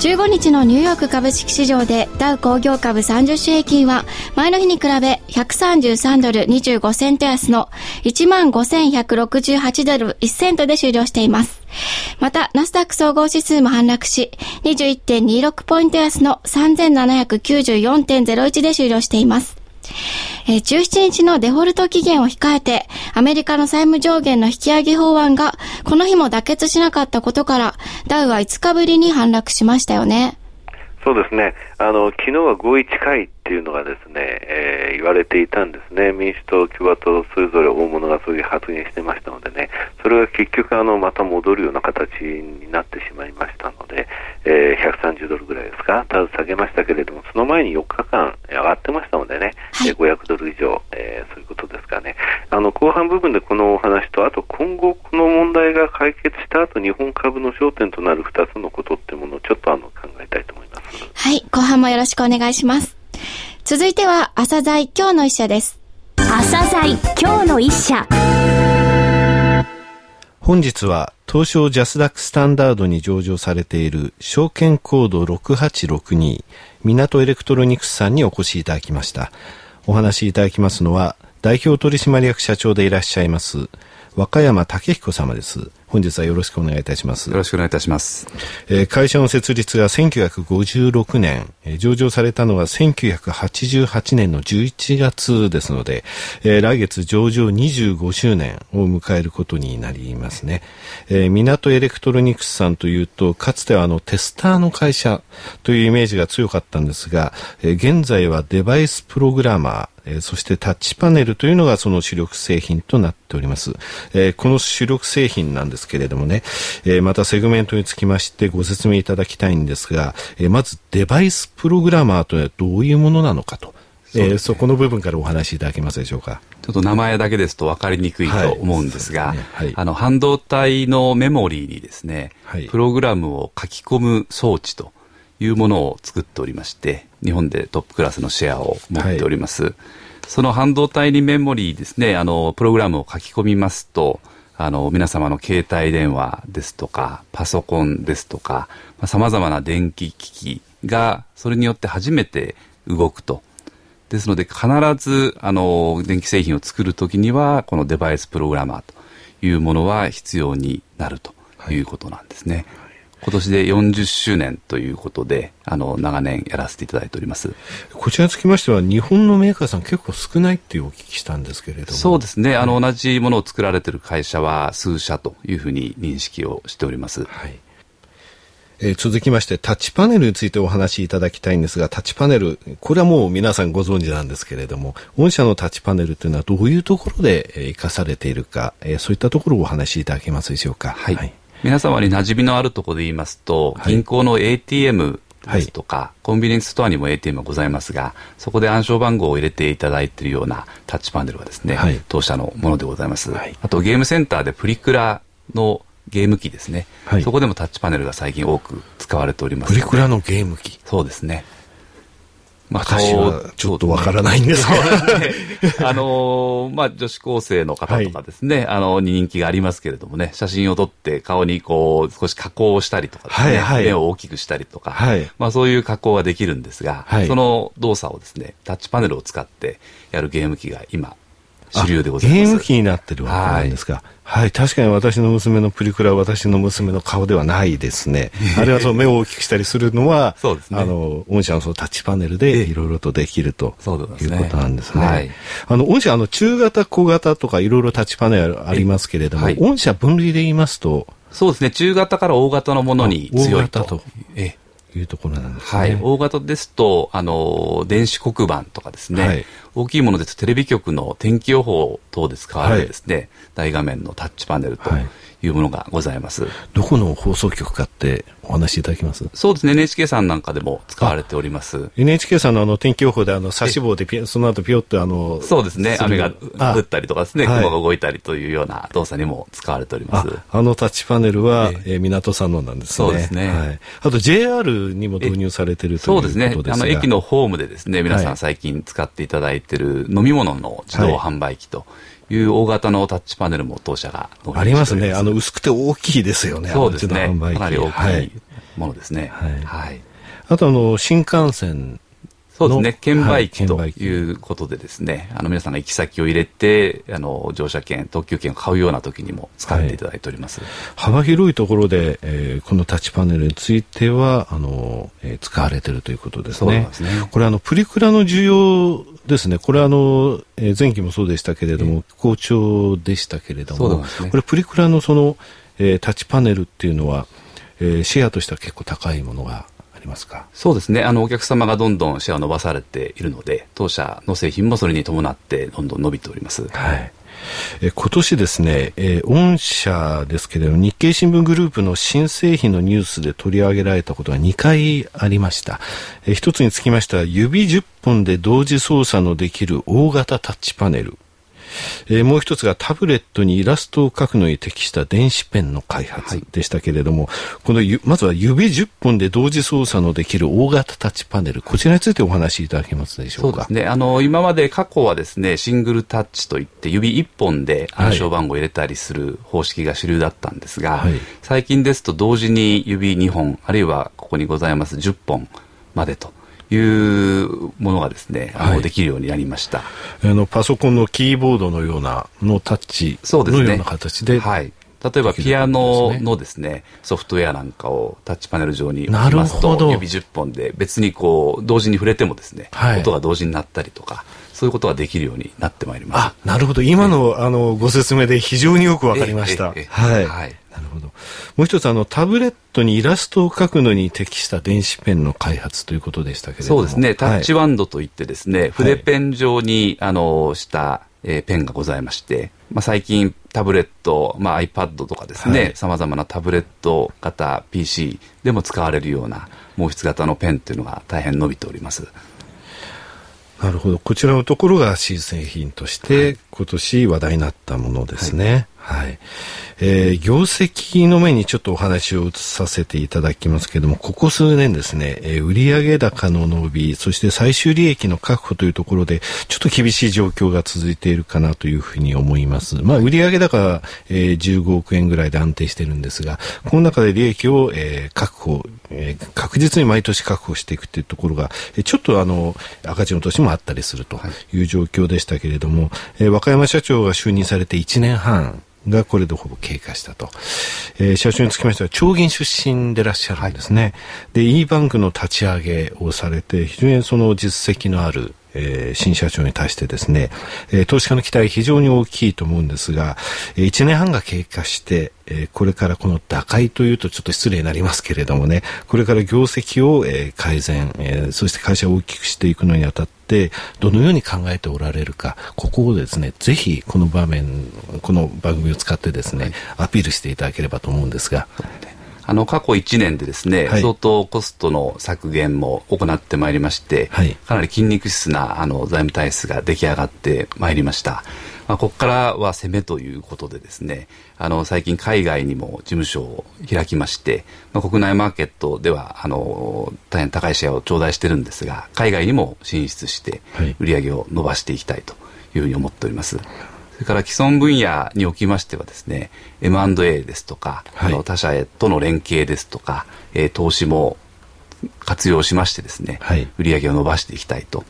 15日のニューヨーク株式市場でダウ工業株30種平均は前の日に比べ133ドル25セント安の15,168ドル1セントで終了しています。また、ナスダック総合指数も反落し、21.26ポイント安の3794.01で終了しています。え17日のデフォルト期限を控えて、アメリカの債務上限の引き上げ法案が、この日も妥結しなかったことから、ダウは5日ぶりに反落しましたよね。そうですね。あの、昨日は合意近いっていうのがですね、えー、言われていたんですね。民主党、共和党、それぞれ大物がそういう発言してましたのでね、それが結局、あの、また戻るような形になってしまいましたので、えー、130ドルぐらいですか、ただ下げましたけれども、その前に4日間上がってましたのでね、はい、500ドル以上、えー、そういうことですかね。あの、後半部分でこのお話と、あと今後この問題が解決した後、日本株の焦点となる2つのことっていうものをちょっとあの考えたいと思います。はい、後半もよろしくお願いします。続いては、アサザイ今日の一社です。アサザイ今日の一社。本日は東証ジャスダックスタンダードに上場されている証券コード6862ミナトエレクトロニクスさんにお越しいただきました。お話しいただきますのは代表取締役社長でいらっしゃいます和歌山武彦様です。本日はよろしくお願いいたします。よろしくお願いいたします。えー、会社の設立が1956年、えー、上場されたのは1988年の11月ですので、えー、来月上場25周年を迎えることになりますね。えー、港エレクトロニクスさんというと、かつてはあのテスターの会社というイメージが強かったんですが、えー、現在はデバイスプログラマー、えー、そしてタッチパネルというのがその主力製品となっております。えー、この主力製品なんですですけれどもね、えー、またセグメントにつきましてご説明いただきたいんですが、えー、まずデバイスプログラマーというのはどういうものなのかと。そ,、えー、そこの部分からお話しいただけますでしょうか。ちょっと名前だけですと分かりにくいと思うんですが、はい。すね。はい、あの半導体のメモリーにですね、はい、プログラムを書き込む装置というものを作っておりまして、日本でトップクラスのシェアを持っております。その半導体にメモリーですね、あのプログラムを書き込みますと、あの、皆様の携帯電話ですとか、パソコンですとか、さまざ、まな電気機器が、それによって初めて動くと。ですので、必ず、あの、電気製品を作る時には、このデバイスプログラマーというものは必要になるということなんですね。はい今年で40周年ということで、あの、長年やらせていただいております。こちらにつきましては、日本のメーカーさん結構少ないっていうお聞きしたんですけれども。そうですね。あの、同じものを作られている会社は数社というふうに認識をしております。はい。えー、続きましてタッチパネルについてお話しいただきたいんですがタッチパネルこれはもう皆さんご存知なんですけれども御社のタッチパネルというのはどういうところで生かされているか、えー、そういったところをお話しいただけますでしょうか？はい、はい皆様に馴染みのあるところで言いますと、はい、銀行の ATM ですとか、はい、コンビニエンスストアにも ATM がございますが、そこで暗証番号を入れていただいているようなタッチパネルはですね、はい、当社のものでございます。あとゲームセンターでプリクラのゲーム機ですね、そこでもタッチパネルが最近多く使われております。プリクラのゲーム機。そうですね。まあ、私はちょっとわからないんですけど、ね、あのー、まあ、女子高生の方とかですね、はい、あの、人気がありますけれどもね、写真を撮って顔にこう、少し加工したりとかですね、はいはい、目を大きくしたりとか、はい、まあ、そういう加工ができるんですが、はい、その動作をですね、タッチパネルを使ってやるゲーム機が今、主流でございます。ゲーム機になってるわけなんですか。はい、はい、確かに私の娘のプリクラは私の娘の顔ではないですね。あれはその目を大きくしたりするのは、そうですね。あの、御社のそのタッチパネルでいろいろとできるということなんですね。はい。あの、御社、あの、中型、小型とかいろいろタッチパネルありますけれども、はい、御社分類で言いますと、そうですね。中型から大型のものに強いと。大型と。えいうところなんですね。はい。大型ですと、あの、電子黒板とかですね、はい、大きいものですとテレビ局の天気予報等で使われるですね、はい、大画面のタッチパネルというものがございます。どこの放送局かってお話しいただけます？そうですね、NHK さんなんかでも使われております。NHK さんのあの天気予報であの差し棒でピその後ピヨッとあの。そうですね、雨が降ったりとかですね、雲が動いたりというような動作にも使われております。あのタッチパネルは、えー、港さんのなんですね。そうですね。はい、あと JR にも導入されてるということですね。そうですね。あの駅のホームでですね、皆さん最近使っていただいている飲み物の自動販売機と、いう大型のタッチパネルも当社がありますね。あの薄くて大きいですよね。そうですね。かなり大きいものですね。はい。はい、あとあの新幹線そうですね、券売機ということでですね、あの皆さんが行き先を入れて、あの乗車券、特急券を買うような時にも使っていただいております。はい、幅広いところで、えー、このタッチパネルについては、あの、えー、使われているということですね。すね。これあの、プリクラの需要ですね、これあの、えー、前期もそうでしたけれども、好調でしたけれども、ね、これプリクラのその、えー、タッチパネルっていうのは、えー、シェアとしては結構高いものがありますか？そうですねあのお客様がどんどんシェアを伸ばされているので当社の製品もそれに伴ってどんどん伸びております。はいえ今年ですね、えー、御社ですけれども、日経新聞グループの新製品のニュースで取り上げられたことが2回ありました。えー、一つにつきましては、指10本で同時操作のできる大型タッチパネル。えー、もう一つがタブレットにイラストを描くのに適した電子ペンの開発でしたけれども、はい、このまずは指10本で同時操作のできる大型タッチパネル、こちらについてお話しいただけますでしょうか？そうですね。あの、今まで過去はですね、シングルタッチといって指1本で暗証番号を入れたりする方式が主流だったんですが、はい、最近ですと同時に指2本、あるいはここにございます10本までと。いうものがですね、はい、できるようになりましたあのパソコンのキーボードのようなのタッチのような形で、ね、はい例えばピアノのですね、ソフトウェアなんかをタッチパネル上に置きますと、指10本で別にこう、同時に触れてもですね、はい、音が同時になったりとか、そういうことができるようになってまいります。あ、なるほど。今の、あの、ご説明で非常によくわかりました。はい。はいなるほど。もう一つあのタブレットにイラストを描くのに適した電子ペンの開発ということでしたけれども。そうですね。タッチワンドといってですね、はい、筆ペン状にあのしたえー、ペンがございまして、まあ、最近タブレット、まあ、iPad とかですね、さまざまなタブレット型 PC でも使われるような毛筆型のペンというのが大変伸びております。なるほど。こちらのところが新製品として今年話題になったものですね。はい、はいえー、業績の面にちょっとお話を移させていただきますけれども、ここ数年ですね、えー、売上高の伸び、そして最終利益の確保というところで、ちょっと厳しい状況が続いているかなというふうに思います。まあ、売上高は、えー、15億円ぐらいで安定してるんですが、この中で利益を、えー、確保、えー、確実に毎年確保していくというところが、えー、ちょっとあの、赤字の年もあったりするという状況でしたけれども、えー、和歌山社長が就任されて1年半、がこれでほぼ経過したと。えー、社長につきましては、長銀出身でいらっしゃるんですね。はい、で、e バンクの立ち上げをされて、非常にその実績のある、えー、新社長に対してですね、えー、投資家の期待非常に大きいと思うんですが、えー、1年半が経過して、えー、これからこの打開というとちょっと失礼になりますけれどもね、これから業績を、えー、改善、えー、そして会社を大きくしていくのにあたって、ってどのように考えておられるかここをですねぜひこの場面この番組を使ってですね、アピールしていただければと思うんですが。あの過去1年でですね、はい、相当コストの削減も行ってまいりまして、はい、かなり筋肉質なあの財務体質が出来上がってまいりました。まあ、ここからは攻めということでですね、あの、最近海外にも事務所を開きまして、まあ、国内マーケットでは、あの、大変高いシェアを頂戴してるんですが、海外にも進出して、売り上げを伸ばしていきたいというふうに思っております。それから既存分野におきましてはですね、M&A ですとか、はい、あの他社へとの連携ですとか、えー、投資も活用しましてですね、はい、売り上げを伸ばしていきたいと。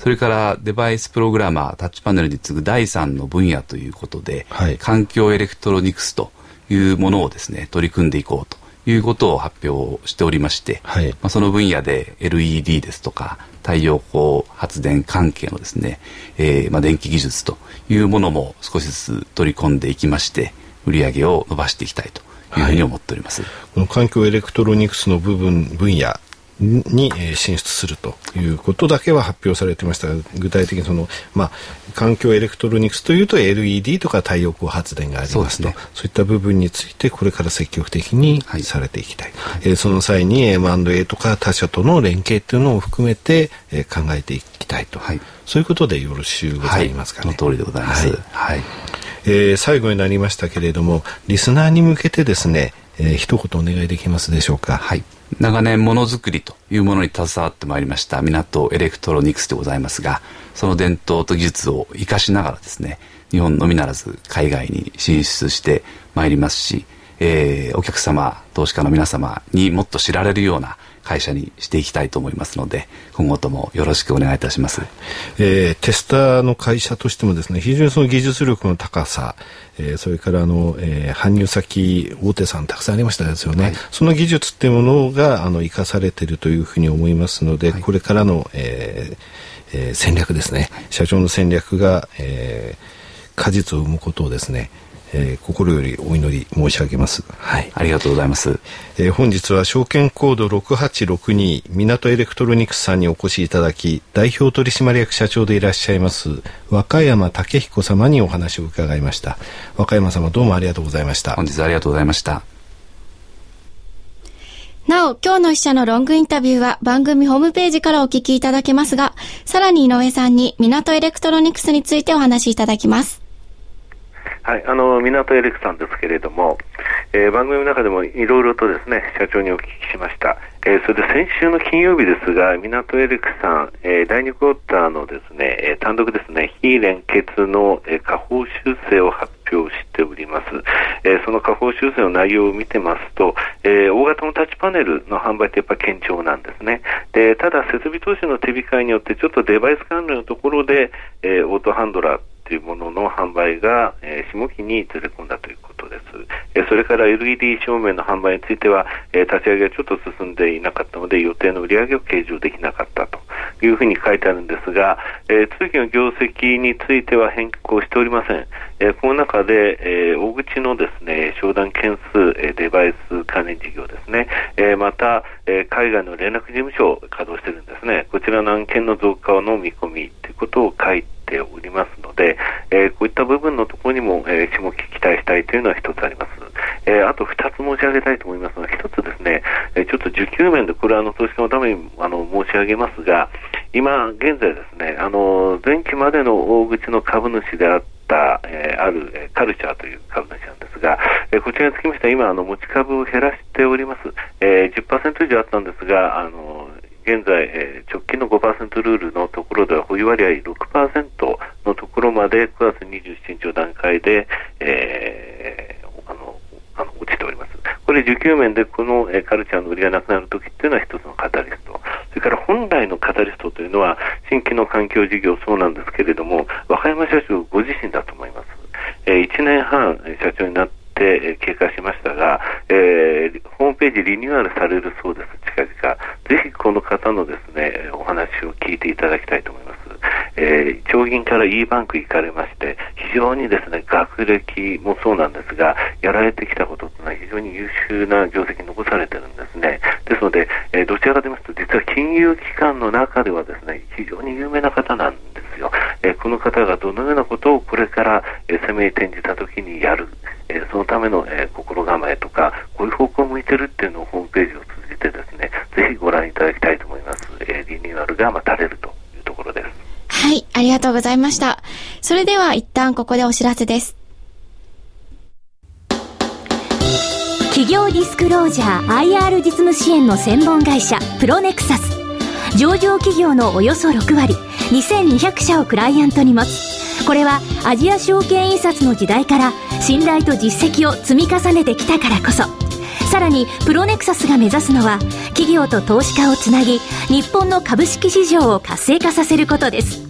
それからデバイスプログラマー、タッチパネルに次ぐ第3の分野ということで、はい、環境エレクトロニクスというものをですね、取り組んでいこうということを発表しておりまして、はい、まあ、その分野で LED ですとか、太陽光発電関係のですね、えー、まあ、電気技術というものも少しずつ取り込んでいきまして、売り上げを伸ばしていきたいというふうに思っております。はい、この環境エレクトロニクスの部分、分野に進出するということだけは発表されてました。が具体的にその、まあ、環境エレクトロニクスというと LED とか太陽光発電がありますと。そう、ね,、いった部分についてこれから積極的にされていきたい、はい、えー、その際に M&A とか他社との連携というのを含めて、えー、考えていきたいと、はい、そういうことでよろしゅうございますかね。はい、その通りでございます、はい。えー、最後になりましたけれどもリスナーに向けてですね、えー、一言お願いできますでしょうか？はい長年ものづくりというものに携わってまいりましたミナトエレクトロニクスでございますがその伝統と技術を生かしながらですね日本のみならず海外に進出してまいりますし、えー、お客様投資家の皆様にもっと知られるような会社にしていきたいと思いますので今後ともよろしくお願いいたします、えー、テスターの会社としてもですね非常にその技術力の高さ、えー、それからあの、えー、搬入先大手さんたくさんありましたですよね、はい、その技術っていうものがあの生かされているというふうに思いますので、はい、これからの、えーえー、戦略ですね、社長の戦略が、えー、果実を生むことをですねえー、心よりお祈り申し上げます。はい。ありがとうございます。えー、本日は証券コード6862港エレクトロニクスさんにお越しいただき、代表取締役社長でいらっしゃいます和歌山武彦様にお話を伺いました。和歌山様どうもありがとうございました。本日はありがとうございました。なお、今日の一社のロングインタビューは番組ホームページからお聞きいただけますが、さらに井上さんにミナトエレクトロニクスについてお話しいただきます。はい、あのミナトエレクさんですけれども、えー、番組の中でもいろいろとですね社長にお聞きしました、えー、それで先週の金曜日ですがミナトエレクさん、えー、第2クォーターのですね、え単独ですね非連結の、え下方修正を発表しております、えその下方修正の内容を見てますと、え大型のタッチパネルの販売ってやっぱ堅調なんですね。でただ設備投資の手控えによってちょっとデバイス関連のところで、えオートハンドラーというものの販売が、えー、下期にずれ込んだということです。えー、それから LED 照明の販売については、えー、立ち上げがちょっと進んでいなかったので予定の売り上げを計上できなかったというふうに書いてあるんですが、えー、通期の業績については変更しておりません。えー、この中で、えー、大口のですね商談件数、えー、デバイス関連事業ですね、えー、また、えー、海外の連絡事務所を稼働しているんですね。こちらの案件の増加の見込みということを書いてておりますので、えー、こういった部分のところにも、えー、下期期待したいというのは一つあります。えー、あと二つ申し上げたいと思いますが、一つですね、えちょっと需給面でこれはあの投資家のためにあの申し上げますが、今現在ですね、あの前期までの大口の株主であった、えー、ある、え、カルチャーという株主なんですが、えー、こちらにつきましては今あの持ち株を減らしております。えー、10%以上あったんですが、あの現在、えー、直近の5%ルールのところでは保有割合6%のところまで9月27日の段階で、えー、あのあの落ちております。これ需給面でこの、えー、カルチャーの売りがなくなるときっていうのは一つのカタリスト。それから本来のカタリストというのは新規の環境事業そうなんですけれども、和歌山社長ご自身だと思います。えー、1年半社長になって、経過しましたが、えー、ホームページリニューアルされるそうです、方のですね、お話を聞いていただきたいと思います。えー、町銀から E バンク行かれまして、非常にですね、学歴もそうなんですが、やられてきたことというのは非常に優秀な業績残されてるんですね。ですので、えー、どちらかと言いますと、実は金融機関の中ではですね、非常に有名な方なんですよ。えー、この方がどのようなことをこれから、えー、攻めに転じたときにやる、え、そのための、え、心構えとか、こういう方向を向いてるっていうのをホームページを通じてですね、ぜひご覧いただきたいと思います。えー、リニューアルが待たれるというところです。はい、ありがとうございました。それでは一旦ここでお知らせです。企業ディスクロージャー IR 実務支援の専門会社プロネクサス上場企業のおよそ6割2200社をクライアントに持つこれはアジア証券印刷の時代から信頼と実績を積み重ねてきたからこそさらにプロネクサスが目指すのは企業と投資家をつなぎ日本の株式市場を活性化させることです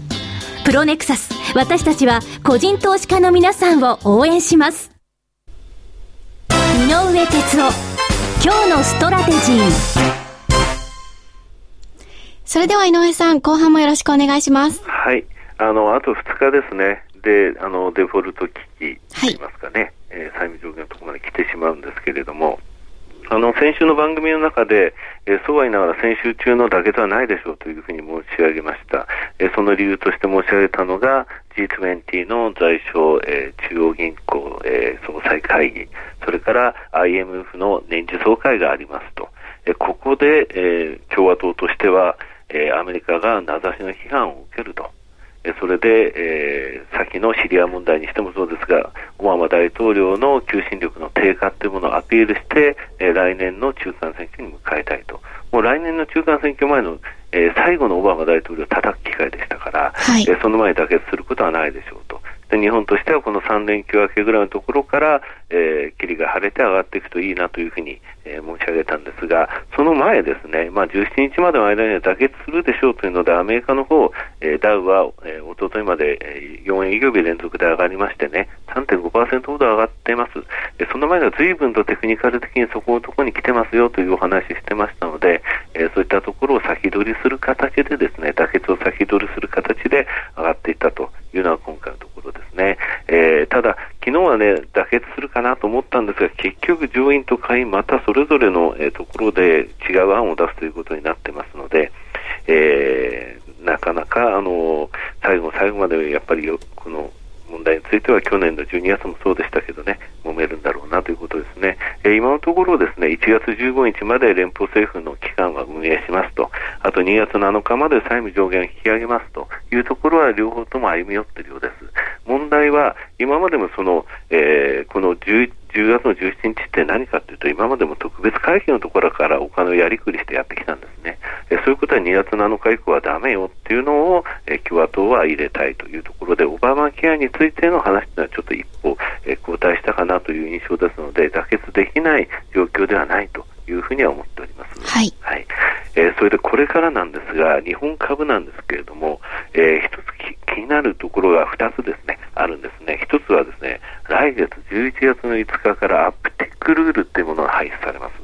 プロネクサス。私たちは個人投資家の皆さんを応援します。井上哲夫。今日のストラテジー。それでは井上さん後半もよろしくお願いします。はい。あのあと2日ですね。であのデフォルト危機とい。いますかね、はい、えー、債務上限のところまで来てしまうんですけれども。あの先週の番組の中で、えー、そうは言いながら先週中の妥結はないでしょうというふうに申し上げました。え、その理由として申し上げたのが G20 の財相、え、中央銀行、え、総裁会議、それから IMF の年次総会がありますと。え、ここで、え、共和党としては、え、アメリカが名指しの批判を受けると。それで、えー、先のシリア問題にしてもそうですが、オバマ大統領の求心力の低下というものをアピールして、えー、来年の中間選挙に迎えたいと。もう来年の中間選挙前の、えー、最後のオバマ大統領を叩く機会でしたから、はい、えー、その前に妥結することはないでしょうと。で日本としてはこの3連休明けぐらいのところから、えー、霧が晴れて上がっていくといいなというふうに、えー、申し上げたんですが、その前ですね、まあ、17日までの間には妥結するでしょうというので、アメリカの方、えー、ダウは、えー、一昨日まで、4営業日連続で上がりましてね、3.5%ほど上がっています。えー、その前では随分とテクニカル的にそこのところに来てますよというお話してましたので、えー、そういったところを先取りする形でですね、妥結を先取りする形で上がっていったというのは今回のところですね。えー、ただ、昨日はね、妥結するかなと思ったんですが、結局上院と下院またそれぞれの、えー、ところで違う案を出すということになってますので、えー、なかなか、あの最後最後までやっぱりこの問題については去年の12月もそうでしたけどね、揉めるんだろうなということですね。えー、今のところですね、1月15日まで連邦政府の機関は運営しますと、あと2月7日まで債務上限を引き上げますというところは両方とも歩み寄っているようです。問題は今までもその、えー、この11 10月の17日って何かというと、今までも特別会計のところからお金をやりくりしてやってきたんですね。えそういうことは2月7日以降はだめよっていうのを、え共和党は入れたいというところで、オバマケアについての話というのはちょっと一歩、え後退したかなという印象ですので、妥結できない状況ではないというふうには思っております。はい。はい。えー、それでこれからなんですが、日本株なんですけれども、えー、一つ気になるところが2つですね、あるんですね。一つはですね、来月11月の5日からアップテックルールっていうものが廃止されます。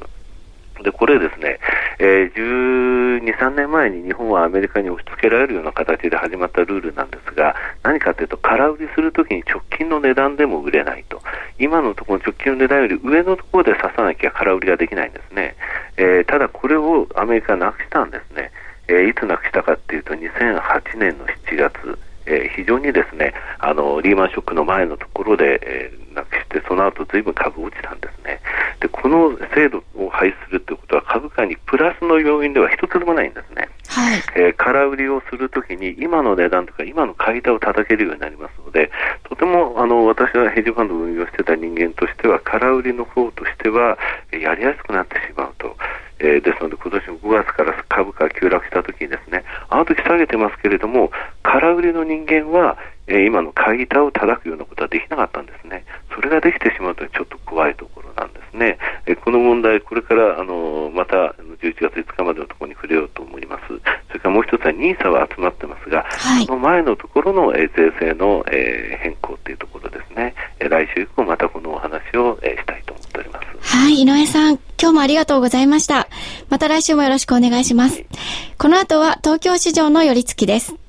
で、これですね、えー、12、3年前に日本はアメリカに押し付けられるような形で始まったルールなんですが、何かというと、空売りするときに直近の値段でも売れないと。今のところ直近の値段より上のところで刺さなきゃ空売りができないんですね。えー、ただこれをアメリカはなくしたんですね。えー、いつなくしたかっていうと、2008年の7月。えー、非常にですねあのリーマンショックの前のところで、えー、なくしてその後ずいぶん株落ちたんですね。でこの制度を廃止するということは株価にプラスの要因では一つでもないんですね、はい。えー、空売りをするときに今の値段とか今の買い手を叩けるようになりますのでとてもあの私はヘッジファンドを運用してた人間としては空売りの方としてはやりやすくなってしまうと。えー、ですので、今年の5月から株価が急落したときにですね、あの時下げてますけれども、空売りの人間は、えー、今の買い板を叩くようなことはできなかったんですね。それができてしまうとちょっと怖いところなんですね。えー、この問題、これから、あのまた11月5日までのところに触れようと思います。それからもう一つは NISA は集まってますが、はい、その前のところの、えー、税制の、えー、変更というところですね。えー、来週以降またこのお話を、えー、したいと思っております。はい、井上さん。今日もありがとうございました。また来週もよろしくお願いします。この後は東京市場の寄り付きです。